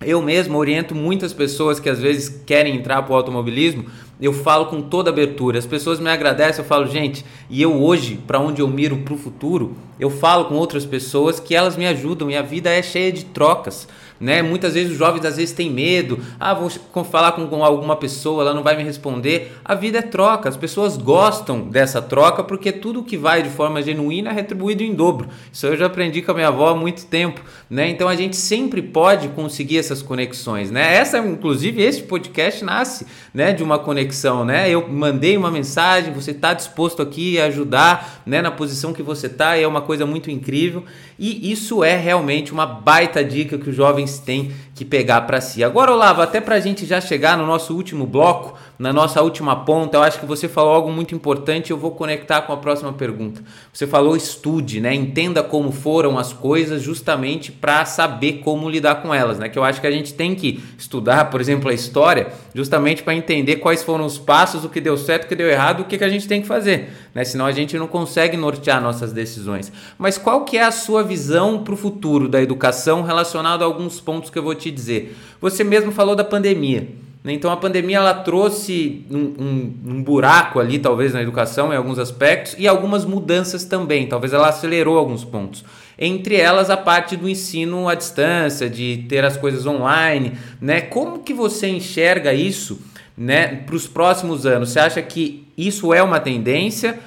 Eu mesmo oriento muitas pessoas que às vezes querem entrar para o automobilismo eu falo com toda abertura. As pessoas me agradecem, eu falo, gente, e eu hoje, para onde eu miro para o futuro, eu falo com outras pessoas que elas me ajudam e a vida é cheia de trocas né? Muitas vezes os jovens às vezes têm medo, ah, vou falar com alguma pessoa, ela não vai me responder. A vida é troca, as pessoas gostam dessa troca porque tudo que vai de forma genuína é retribuído em dobro. Isso eu já aprendi com a minha avó há muito tempo, né? Então a gente sempre pode conseguir essas conexões, né? Essa, inclusive, este podcast nasce, né, de uma conexão, né? Eu mandei uma mensagem, você está disposto aqui a ajudar, né, na posição que você está, é uma coisa muito incrível. E isso é realmente uma baita dica que os jovens têm que pegar para si. Agora, Olavo, até para a gente já chegar no nosso último bloco, na nossa última ponta, eu acho que você falou algo muito importante. Eu vou conectar com a próxima pergunta. Você falou estude, né? Entenda como foram as coisas, justamente para saber como lidar com elas, né? Que eu acho que a gente tem que estudar, por exemplo, a história, justamente para entender quais foram os passos, o que deu certo, o que deu errado, o que, que a gente tem que fazer, né? Senão a gente não consegue nortear nossas decisões. Mas qual que é a sua visão para o futuro da educação relacionado a alguns pontos que eu vou te dizer? Você mesmo falou da pandemia. Né? Então a pandemia ela trouxe um, um, um, buraco ali, talvez, na educação em alguns aspectos e algumas mudanças também. Talvez ela acelerou alguns pontos. Entre elas a parte do ensino à distância, de ter as coisas online. Né? Como que você enxerga isso né, para os próximos anos? Você acha que isso é uma tendência?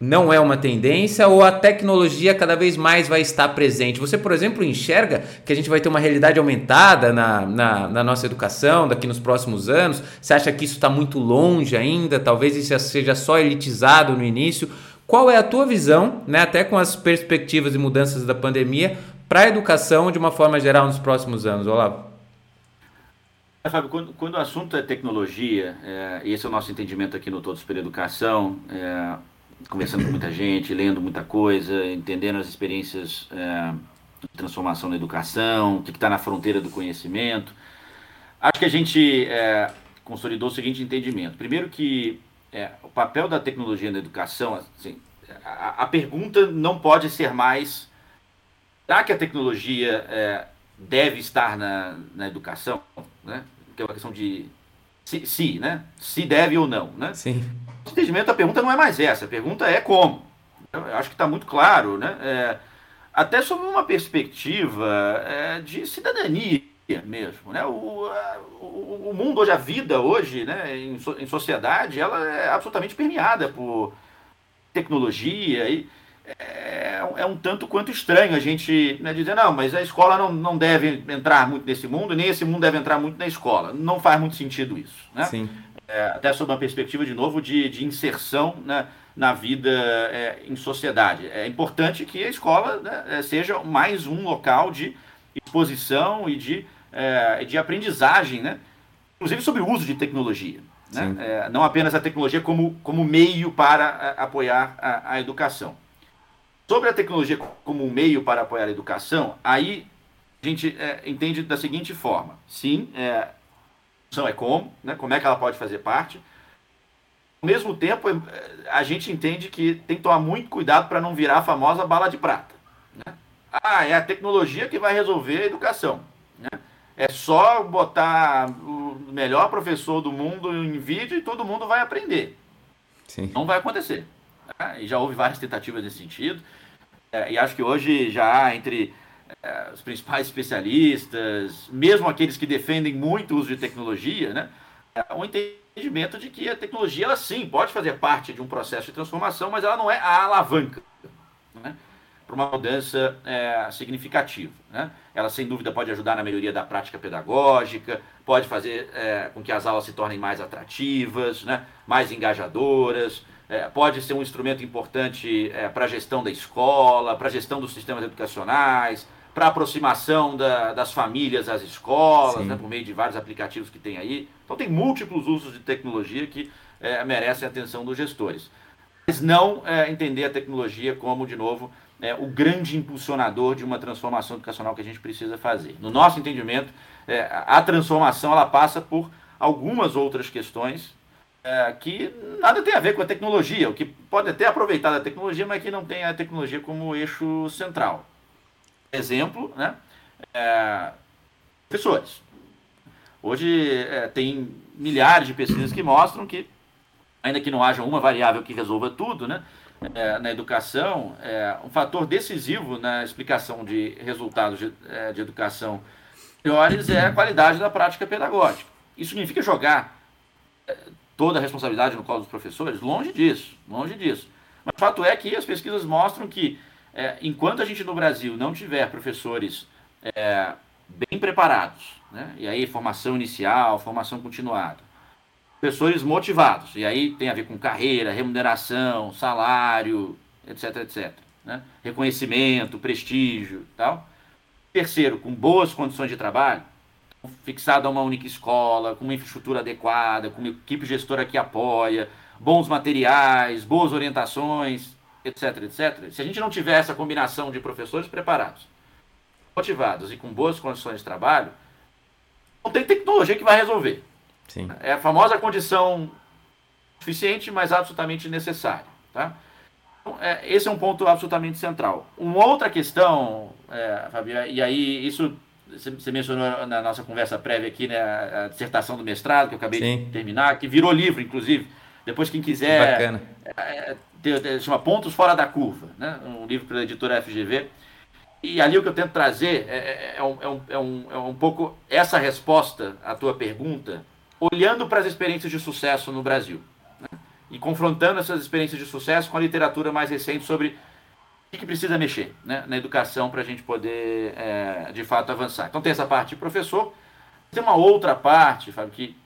Não é uma tendência ou a tecnologia cada vez mais vai estar presente? Você, por exemplo, enxerga que a gente vai ter uma realidade aumentada na, na, na nossa educação daqui nos próximos anos? Você acha que isso está muito longe ainda? Talvez isso seja só elitizado no início? Qual é a tua visão, né, até com as perspectivas e mudanças da pandemia, para a educação de uma forma geral nos próximos anos, Olavo? É, Fábio, quando, quando, o assunto é tecnologia, é, esse é o nosso entendimento aqui no Todos pela Educação, é, conversando com muita gente, lendo muita coisa, entendendo as experiências é, de transformação na educação, o que está na fronteira do conhecimento. Acho que a gente é, consolidou o seguinte entendimento. Primeiro que é, o papel da tecnologia na educação, assim, a, a, pergunta não pode ser mais será que a tecnologia é, deve estar na, na educação? Né? Que é uma questão de se, se, né? Se deve ou não, né? Sim entendimento, a pergunta não é mais essa, a pergunta é como. Eu acho que está muito claro, né? É, até sob uma perspectiva é, de cidadania mesmo, né? O, a, o, o, mundo hoje, a vida hoje, né, em, so, em sociedade, ela é absolutamente permeada por tecnologia e é, é, um tanto quanto estranho a gente né, dizer, não, mas a escola não, não deve entrar muito nesse mundo, nem esse mundo deve entrar muito na escola. Não faz muito sentido isso. Né? Sim é, até sob uma perspectiva, de novo, de, de inserção né, na vida é, em sociedade. É importante que a escola né, é, seja mais um local de exposição e de, é, de aprendizagem, né, inclusive sobre o uso de tecnologia. Né? É, não apenas a tecnologia como, como meio para a, apoiar a, a educação. Sobre a tecnologia como meio para apoiar a educação, aí a gente é, entende da seguinte forma: sim, é, é como, né? como é que ela pode fazer parte. Ao mesmo tempo, é, a gente entende que tem que tomar muito cuidado para não virar a famosa bala de prata. Né? Ah, é a tecnologia que vai resolver a educação. Né? É só botar o melhor professor do mundo em vídeo e todo mundo vai aprender. Sim. Não vai acontecer. Né? E já houve várias tentativas nesse sentido. É, e acho que hoje já há entre é, os principais especialistas, mesmo aqueles que defendem muito o uso de tecnologia, né, é um entendimento de que a tecnologia, ela sim, pode fazer parte de um processo de transformação, mas ela não é a alavanca né, para uma mudança é, significativa. Né? Ela, sem dúvida, pode ajudar na melhoria da prática pedagógica, pode fazer é, com que as aulas se tornem mais atrativas, né, mais engajadoras, é, pode ser um instrumento importante é, para a gestão da escola, para a gestão dos sistemas educacionais, para aproximação da, das famílias às escolas, né, por meio de vários aplicativos que tem aí. Então tem múltiplos usos de tecnologia que é, merecem a atenção dos gestores. Mas não é, entender a tecnologia como, de novo, é, o grande impulsionador de uma transformação educacional que a gente precisa fazer. No nosso entendimento, é, a transformação ela passa por algumas outras questões é, que nada tem a ver com a tecnologia, o que pode até aproveitar da tecnologia, mas que não tem a tecnologia como eixo central exemplo, né? É, professores. Hoje é, tem milhares de pesquisas que mostram que, ainda que não haja uma variável que resolva tudo, né, é, na educação, é, um fator decisivo na explicação de resultados de, é, de educação melhores é a qualidade da prática pedagógica. Isso significa jogar é, toda a responsabilidade no colo dos professores? Longe disso, longe disso. Mas o fato é que as pesquisas mostram que, é, enquanto a gente no Brasil não tiver professores é, bem preparados, né, e aí formação inicial, formação continuada, professores motivados, e aí tem a ver com carreira, remuneração, salário, etc, etc. Né, reconhecimento, prestígio tal. Terceiro, com boas condições de trabalho, fixado a uma única escola, com uma infraestrutura adequada, com uma equipe gestora que apoia, bons materiais, boas orientações, etc, etc. Se a gente não tiver essa combinação de professores preparados, motivados e com boas condições de trabalho, não tem tecnologia que vai resolver. Sim. É a famosa condição suficiente, mas absolutamente necessária. Tá? Então, é, esse é um ponto absolutamente central. Uma outra questão, é, Fabio, e aí isso você mencionou na nossa conversa prévia aqui, né, a dissertação do mestrado, que eu acabei Sim. de terminar, que virou livro, inclusive. Depois, quem quiser. Bacana. É, é, chama Pontos Fora da Curva, né? um livro pela editora FGV. E ali o que eu tento trazer é, é, é, um, é, um, é, um, é um pouco essa resposta à tua pergunta, olhando para as experiências de sucesso no Brasil. Né? E confrontando essas experiências de sucesso com a literatura mais recente sobre o que precisa mexer né, na educação para a gente poder, é, de fato, avançar. Então tem essa parte de professor, tem uma outra parte, Fábio, que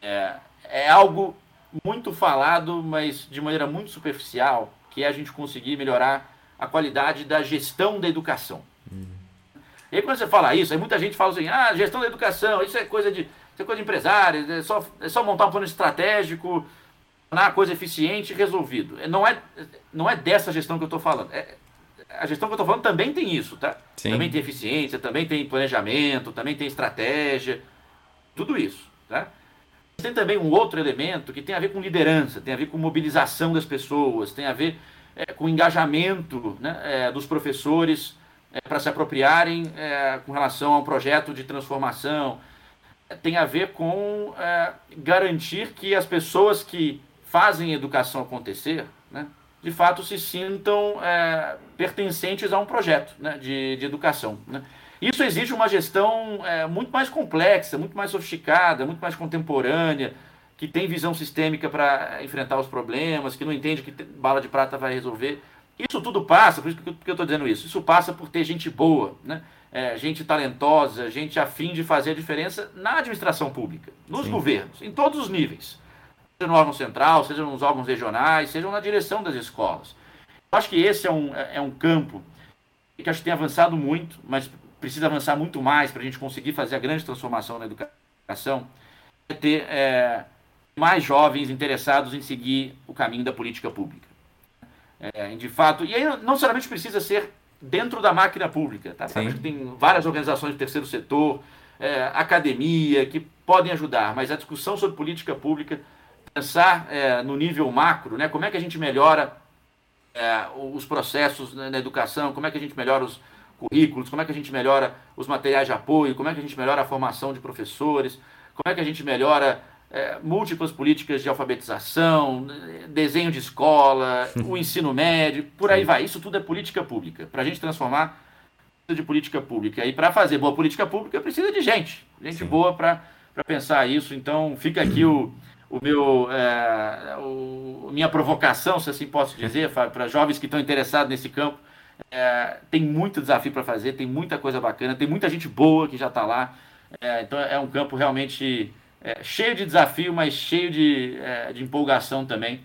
é, é algo muito falado, mas de maneira muito superficial, que é a gente conseguir melhorar a qualidade da gestão da educação. Uhum. E aí quando você fala isso, aí muita gente fala assim, ah, gestão da educação, isso é coisa de, isso é coisa de empresário, é só, é só montar um plano estratégico, tornar a coisa eficiente e resolvido. Não é, não é dessa gestão que eu estou falando. É, a gestão que eu estou falando também tem isso, tá? Sim. Também tem eficiência, também tem planejamento, também tem estratégia, tudo isso, tá? Tem também um outro elemento que tem a ver com liderança, tem a ver com mobilização das pessoas, tem a ver é, com engajamento né, é, dos professores é, para se apropriarem é, com relação ao projeto de transformação, tem a ver com é, garantir que as pessoas que fazem educação acontecer, né, de fato se sintam é, pertencentes a um projeto né, de, de educação. Né. Isso exige uma gestão é, muito mais complexa, muito mais sofisticada, muito mais contemporânea, que tem visão sistêmica para enfrentar os problemas, que não entende que bala de prata vai resolver. Isso tudo passa, por isso que eu estou dizendo isso, isso passa por ter gente boa, né? É, gente talentosa, gente afim de fazer a diferença na administração pública, nos Sim. governos, em todos os níveis seja no órgão central, seja nos órgãos regionais, seja na direção das escolas. Eu acho que esse é um, é um campo que acho que tem avançado muito, mas precisa avançar muito mais para a gente conseguir fazer a grande transformação na educação, é ter é, mais jovens interessados em seguir o caminho da política pública. É, de fato, e aí não necessariamente precisa ser dentro da máquina pública, tá? Tem várias organizações do terceiro setor, é, academia, que podem ajudar, mas a discussão sobre política pública pensar é, no nível macro, né? Como é que a gente melhora é, os processos na educação, como é que a gente melhora os currículos, como é que a gente melhora os materiais de apoio, como é que a gente melhora a formação de professores, como é que a gente melhora é, múltiplas políticas de alfabetização, desenho de escola, o ensino médio, por aí vai. Isso tudo é política pública. Para a gente transformar de política pública. E para fazer boa política pública precisa de gente, gente Sim. boa para pensar isso. Então fica aqui o o meu, é, o, minha provocação, se assim posso dizer, para jovens que estão interessados nesse campo. É, tem muito desafio para fazer, tem muita coisa bacana, tem muita gente boa que já está lá. É, então é um campo realmente é, cheio de desafio, mas cheio de, é, de empolgação também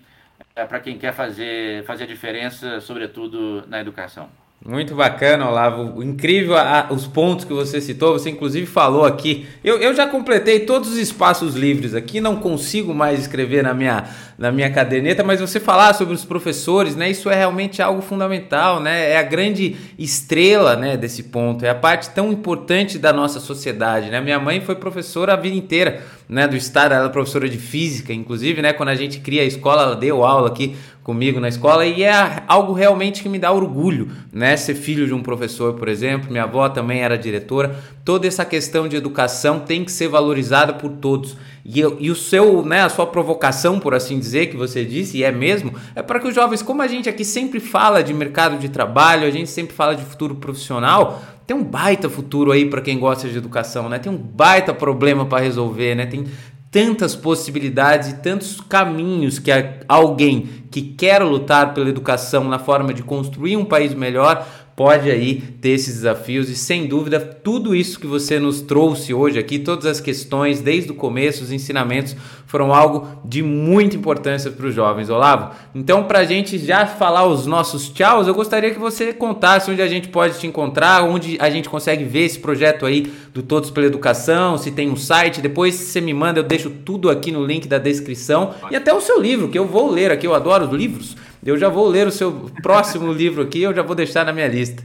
é, para quem quer fazer, fazer a diferença, sobretudo na educação. Muito bacana, Olavo. Incrível a, os pontos que você citou. Você, inclusive, falou aqui. Eu, eu já completei todos os espaços livres aqui. Não consigo mais escrever na minha, na minha caderneta, mas você falar sobre os professores, né? Isso é realmente algo fundamental, né? É a grande estrela, né? Desse ponto. É a parte tão importante da nossa sociedade, né? Minha mãe foi professora a vida inteira. né, do estado, ela é professora de física, inclusive, né, quando a gente cria a escola, ela deu aula aqui comigo na escola e é algo realmente que me dá orgulho, né, ser filho de um professor, por exemplo, minha avó também era diretora, toda essa questão de educação tem que ser valorizada por todos. E, e o seu, né, a sua provocação, por assim dizer, que você disse, e é mesmo, é para que os jovens, como a gente aqui sempre fala de mercado de trabalho, a gente sempre fala de futuro profissional, tem um baita futuro aí para quem gosta de educação, né? Tem um baita problema para resolver, né? Tem tantas possibilidades e tantos caminhos que alguém que quer lutar pela educação na forma de construir um país melhor pode aí ter esses desafios e sem dúvida tudo isso que você nos trouxe hoje aqui, todas as questões desde o começo, os ensinamentos foram algo de muita importância para os jovens, Olavo. Então, para a gente já falar os nossos tchauz, eu gostaria que você contasse onde a gente pode te encontrar, onde a gente consegue ver esse projeto aí do Todos pela Educação, se tem um site, depois você me manda, eu deixo tudo aqui no link da descrição e até o seu livro, que eu vou ler aqui, eu adoro os livros. Eu já vou ler o seu próximo livro aqui, eu já vou deixar na minha lista.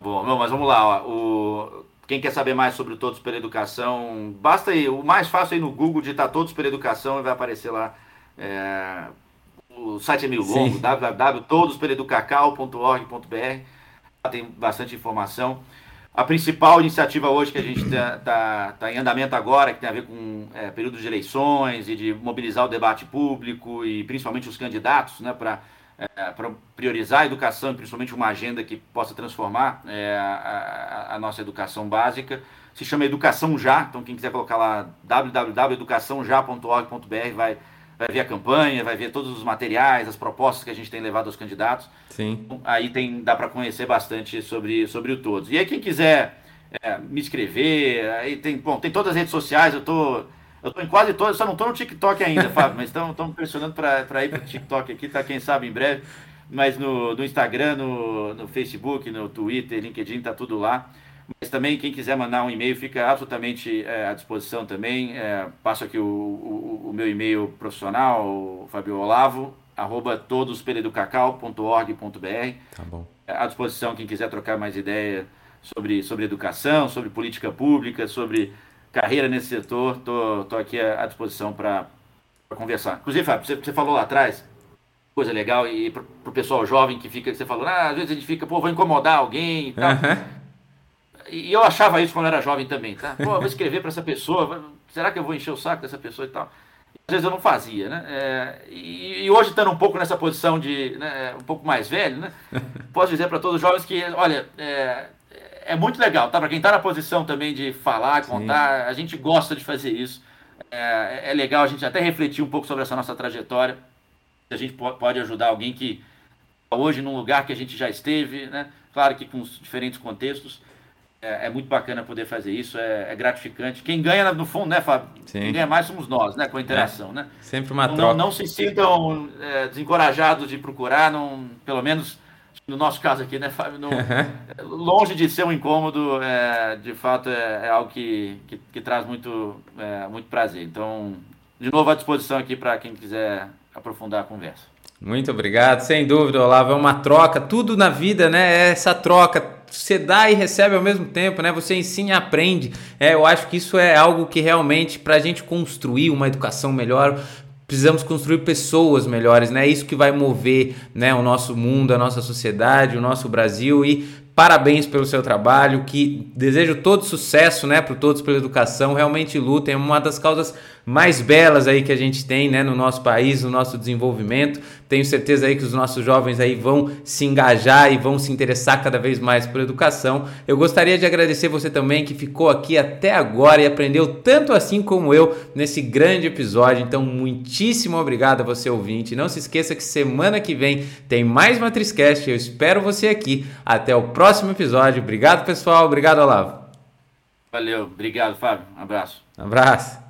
Bom, mas vamos lá. Ó. O... Quem quer saber mais sobre o Todos pela Educação, basta ir. O mais fácil é ir no Google, digitar Todos pela Educação e vai aparecer lá. É... O site é meio longo, www.todospelaeducacau.org.br. Tem bastante informação. A principal iniciativa hoje que a gente está tá, tá em andamento agora, que tem a ver com é, período de eleições e de mobilizar o debate público e principalmente os candidatos né, para é, priorizar a educação e principalmente uma agenda que possa transformar é, a, a, nossa educação básica, se chama Educação Já. Então, quem quiser colocar lá www.educaçãoja.org.br vai vai ver a campanha, vai ver todos os materiais, as propostas que a gente tem levado aos candidatos. Sim. Então, aí tem, dá para conhecer bastante sobre, sobre o todos. E aí quem quiser é, me escrever, aí tem, bom, tem todas as redes sociais, eu tô, eu tô em quase todas, só não tô no TikTok ainda, Fábio, mas estamos pressionando para ir para o TikTok aqui, tá? Quem sabe em breve. Mas no, no Instagram, no, no Facebook, no Twitter, LinkedIn, tá tudo lá. Mas também, quem quiser mandar um e-mail, fica absolutamente é, à disposição também. É, passo aqui o, o, o meu e-mail profissional, Fabio Olavo, arroba todospeleducacau.org.br. Tá bom. É, à disposição, quem quiser trocar mais ideia sobre, sobre educação, sobre política pública, sobre carreira nesse setor, tô, tô aqui à, à disposição para conversar. Inclusive, Fábio, você, você falou lá atrás, coisa legal, e para o pessoal jovem que fica, que você falou, ah, às vezes a gente fica, pô, vou incomodar alguém e tal. Uhum. E eu achava isso quando eu era jovem também, tá? Pô, eu vou escrever para essa pessoa, será que eu vou encher o saco dessa pessoa e tal? Às vezes eu não fazia, né? É, e, e, hoje, estando um pouco nessa posição de né, um pouco mais velho, né? Posso dizer para todos os jovens que, olha, é, é muito legal, tá? Para quem está na posição também de falar, contar, Sim. a gente gosta de fazer isso. É, é, legal a gente até refletir um pouco sobre essa nossa trajetória. A gente pode ajudar alguém que hoje num lugar que a gente já esteve, né? Claro que com diferentes contextos, é, é, muito bacana poder fazer isso, é, é, gratificante. Quem ganha, no fundo, né, Fábio? Sim. Quem ganha mais somos nós, né, com a interação, é. né? Sempre uma não, troca. Não, não se sintam é, desencorajados de procurar, não, pelo menos no nosso caso aqui, né, Fábio? Não, longe de ser um incômodo, é, de fato é, algo que, que, que, traz muito, muito prazer. Então, de novo à disposição aqui para quem quiser aprofundar a conversa. Muito obrigado, sem dúvida, Olavo. É uma troca, tudo na vida, né? É essa troca você dá e recebe ao mesmo tempo, né? Você ensina e aprende. É, eu acho que isso é algo que realmente, para a gente construir uma educação melhor, precisamos construir pessoas melhores, né? É isso que vai mover, né, o nosso mundo, a nossa sociedade, o nosso Brasil e Parabéns pelo seu trabalho, que desejo todo sucesso, né, para todos pela educação. Realmente lutem, é uma das causas mais belas aí que a gente tem, né, no nosso país, no nosso desenvolvimento. Tenho certeza aí que os nossos jovens aí vão se engajar e vão se interessar cada vez mais por educação. Eu gostaria de agradecer você também que ficou aqui até agora e aprendeu tanto assim como eu nesse grande episódio. Então, muitíssimo obrigado a você ouvinte. Não se esqueça que semana que vem tem mais Matrizcast. Eu espero você aqui. Até o próximo episódio. Obrigado, pessoal. Obrigado, Olavo. Valeu. Obrigado, Fábio. Um abraço. Um abraço.